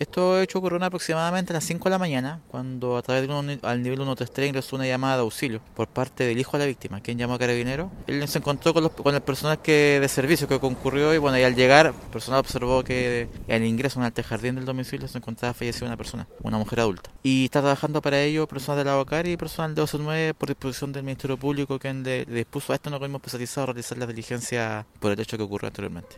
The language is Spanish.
Esto hecho ocurrió aproximadamente a las 5 de la mañana, cuando a través de un, al nivel 133 ingresó una llamada de auxilio por parte del hijo de la víctima, quien llamó a carabinero. Él se encontró con, los, con el personal que de servicio que concurrió y bueno, y al llegar, el personal observó que al ingreso en el jardín del domicilio se encontraba fallecida una persona, una mujer adulta. Y está trabajando para ello personal de la OCAR y personal de 9 por disposición del Ministerio Público, quien le, le dispuso a este organismo especializado a realizar la diligencia por el hecho que ocurrió anteriormente.